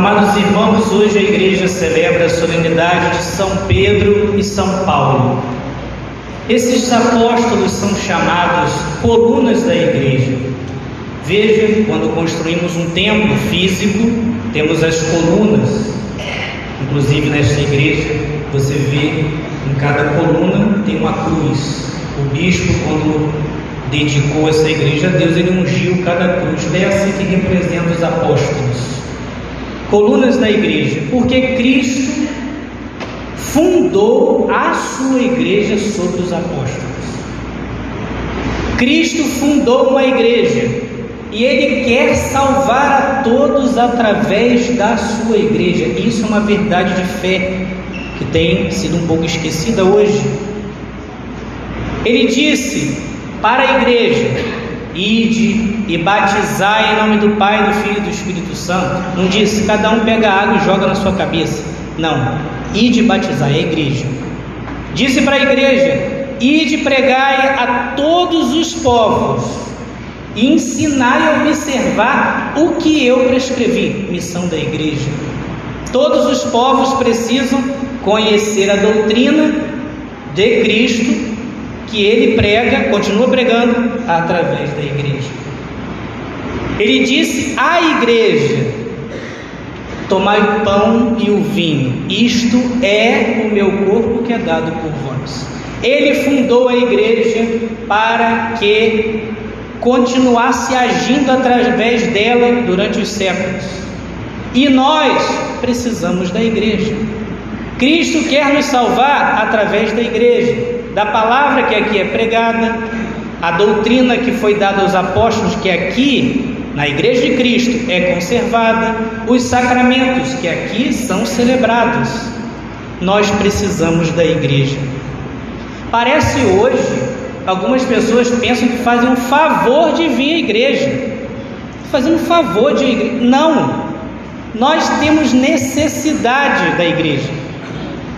Amados irmãos, hoje a igreja celebra a solenidade de São Pedro e São Paulo. Esses apóstolos são chamados colunas da igreja. Veja, quando construímos um templo físico, temos as colunas. Inclusive nesta igreja, você vê em cada coluna tem uma cruz. O bispo, quando dedicou essa igreja a Deus, ele ungiu cada cruz dessa que representa os apóstolos. Colunas da igreja, porque Cristo fundou a sua igreja sobre os apóstolos. Cristo fundou uma igreja e ele quer salvar a todos através da sua igreja. Isso é uma verdade de fé que tem sido um pouco esquecida hoje. Ele disse para a igreja: Ide e batizai em nome do Pai, do Filho e do Espírito Santo. Não disse cada um pega água e joga na sua cabeça. Não. Ide batizar, é a igreja. Disse para a igreja: Ide pregai a todos os povos, e ensinai a observar o que eu prescrevi. Missão da igreja. Todos os povos precisam conhecer a doutrina de Cristo que ele prega, continua pregando através da igreja. Ele disse à igreja: Tomai o pão e o vinho, isto é o meu corpo que é dado por vós. Ele fundou a igreja para que continuasse agindo através dela durante os séculos. E nós precisamos da igreja. Cristo quer nos salvar através da igreja, da palavra que aqui é pregada, a doutrina que foi dada aos apóstolos, que aqui na Igreja de Cristo é conservada, os sacramentos que aqui são celebrados. Nós precisamos da igreja. Parece hoje, algumas pessoas pensam que fazem um favor de vir à igreja. Fazendo um favor de igreja. Não! Nós temos necessidade da igreja.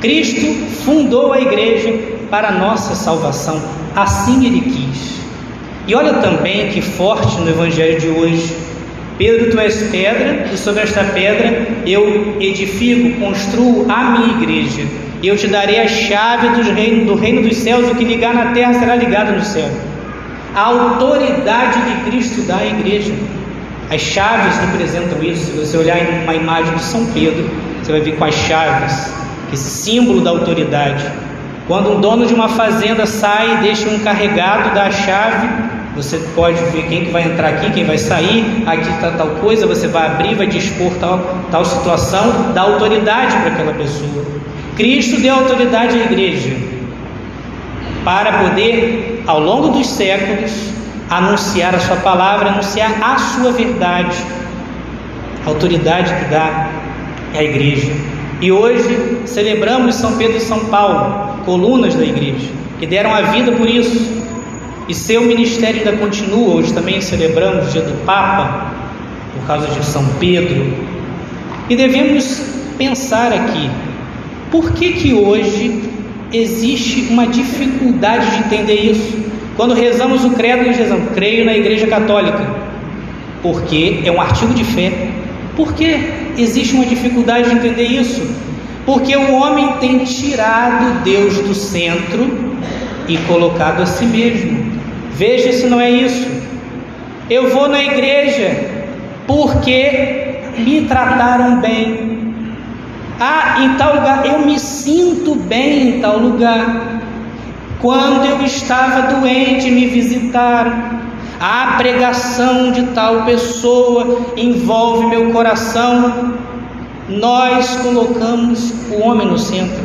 Cristo fundou a igreja para a nossa salvação, assim ele quis. E olha também que forte no Evangelho de hoje. Pedro, tu és pedra, e sobre esta pedra eu edifico, construo a minha igreja. E eu te darei a chave do reino, do reino dos céus, o que ligar na terra será ligado no céu. A autoridade que Cristo dá à igreja. As chaves representam isso. Se você olhar em uma imagem de São Pedro, você vai ver com as chaves, esse símbolo da autoridade. Quando um dono de uma fazenda sai e deixa um encarregado da chave, você pode ver quem que vai entrar aqui, quem vai sair, aqui está tal coisa, você vai abrir, vai dispor tal, tal situação, dá autoridade para aquela pessoa. Cristo deu autoridade à igreja para poder, ao longo dos séculos, anunciar a sua palavra, anunciar a sua verdade. A autoridade que dá a igreja. E hoje celebramos São Pedro e São Paulo, colunas da igreja, que deram a vida por isso. E seu ministério ainda continua. Hoje também celebramos o dia do Papa, por causa de São Pedro. E devemos pensar aqui: por que, que hoje existe uma dificuldade de entender isso? Quando rezamos o credo, nós rezamos, creio na Igreja Católica, porque é um artigo de fé. Por que existe uma dificuldade de entender isso? Porque o homem tem tirado Deus do centro e colocado a si mesmo. Veja se não é isso. Eu vou na igreja porque me trataram bem. Ah, em tal lugar, eu me sinto bem em tal lugar. Quando eu estava doente, me visitaram. A pregação de tal pessoa envolve meu coração. Nós colocamos o homem no centro.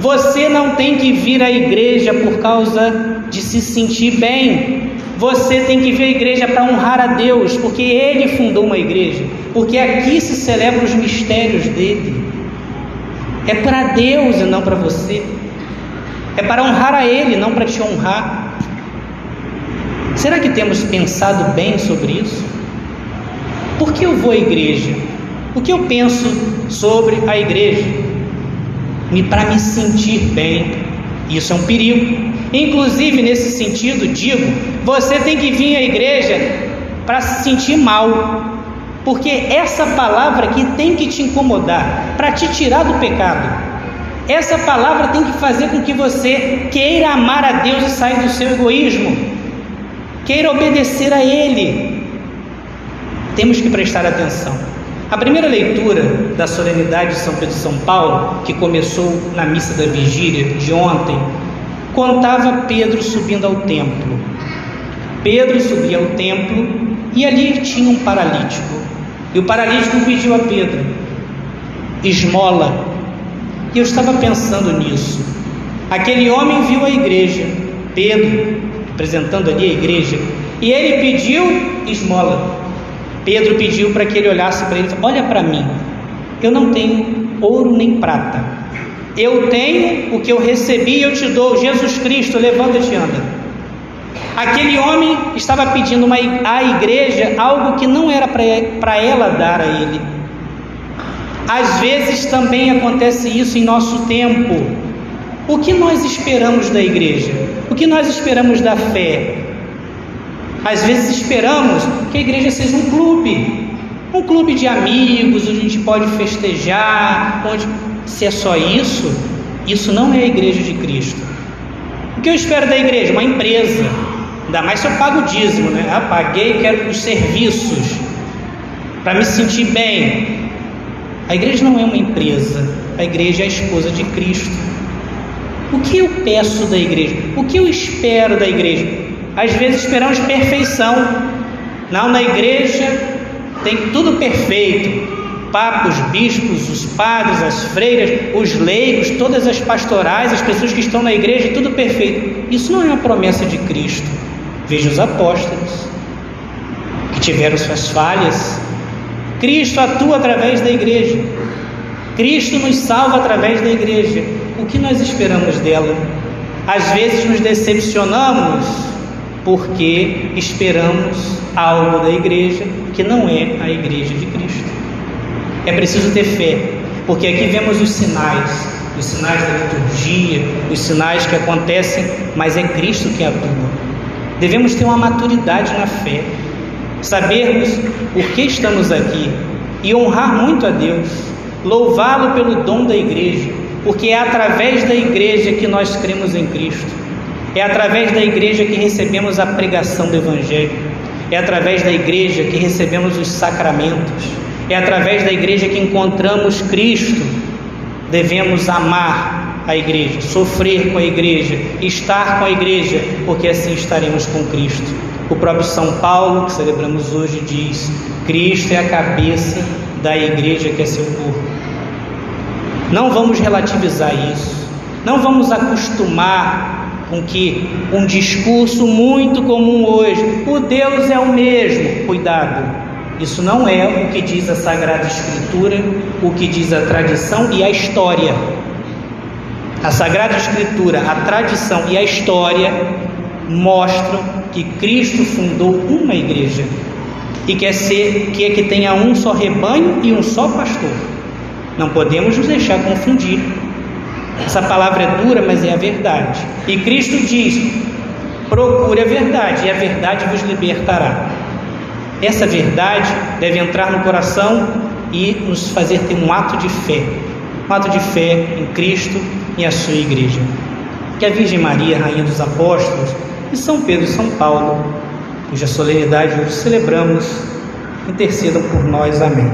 Você não tem que vir à igreja por causa de se sentir bem. Você tem que vir à igreja para honrar a Deus, porque Ele fundou uma igreja, porque aqui se celebram os mistérios dele. É para Deus e não para você. É para honrar a Ele, não para te honrar. Será que temos pensado bem sobre isso? Por que eu vou à igreja? O que eu penso sobre a igreja? para me sentir bem. Isso é um perigo. Inclusive, nesse sentido, digo, você tem que vir à igreja para se sentir mal. porque essa palavra aqui tem que te incomodar para te tirar do pecado. Essa palavra tem que fazer com que você queira amar a Deus e sair do seu egoísmo, queira obedecer a Ele. Temos que prestar atenção. A primeira leitura da solenidade de São Pedro de São Paulo, que começou na missa da vigília de ontem, contava Pedro subindo ao templo. Pedro subia ao templo e ali tinha um paralítico. E o paralítico pediu a Pedro esmola. E eu estava pensando nisso. Aquele homem viu a igreja, Pedro, representando ali a igreja, e ele pediu esmola. Pedro pediu para que ele olhasse para ele: Olha para mim, eu não tenho ouro nem prata. Eu tenho o que eu recebi eu te dou, Jesus Cristo, levanta-te e anda. Aquele homem estava pedindo uma, à igreja algo que não era para ela dar a ele. Às vezes também acontece isso em nosso tempo. O que nós esperamos da igreja? O que nós esperamos da fé? Às vezes esperamos que a igreja seja um clube, um clube de amigos, onde a gente pode festejar, onde se é só isso, isso não é a igreja de Cristo. O que eu espero da igreja? Uma empresa. Ainda mais se eu pago o dízimo, né? Ah, paguei, quero os serviços para me sentir bem. A igreja não é uma empresa, a igreja é a esposa de Cristo. O que eu peço da igreja? O que eu espero da igreja? Às vezes esperamos perfeição. Não, na igreja tem tudo perfeito. Papos, bispos, os padres, as freiras, os leigos, todas as pastorais, as pessoas que estão na igreja, tudo perfeito. Isso não é uma promessa de Cristo. Veja os apóstolos, que tiveram suas falhas. Cristo atua através da igreja. Cristo nos salva através da igreja. O que nós esperamos dela? Às vezes nos decepcionamos porque esperamos algo da igreja que não é a igreja de Cristo. É preciso ter fé, porque aqui vemos os sinais, os sinais da liturgia, os sinais que acontecem, mas é Cristo que atua. Devemos ter uma maturidade na fé, sabermos por que estamos aqui e honrar muito a Deus, louvá-lo pelo dom da igreja, porque é através da igreja que nós cremos em Cristo. É através da igreja que recebemos a pregação do Evangelho. É através da igreja que recebemos os sacramentos. É através da igreja que encontramos Cristo. Devemos amar a igreja, sofrer com a igreja, estar com a igreja, porque assim estaremos com Cristo. O próprio São Paulo, que celebramos hoje, diz: Cristo é a cabeça da igreja que é seu corpo. Não vamos relativizar isso. Não vamos acostumar com que um discurso muito comum hoje, o Deus é o mesmo. Cuidado, isso não é o que diz a Sagrada Escritura, o que diz a tradição e a história. A Sagrada Escritura, a tradição e a história mostram que Cristo fundou uma igreja e quer ser que é que tenha um só rebanho e um só pastor. Não podemos nos deixar confundir essa palavra é dura, mas é a verdade. E Cristo diz: procure a verdade, e a verdade vos libertará. Essa verdade deve entrar no coração e nos fazer ter um ato de fé, um ato de fé em Cristo e a sua igreja. Que a Virgem Maria, Rainha dos Apóstolos, e São Pedro e São Paulo, cuja solenidade hoje celebramos, intercedam por nós. Amém.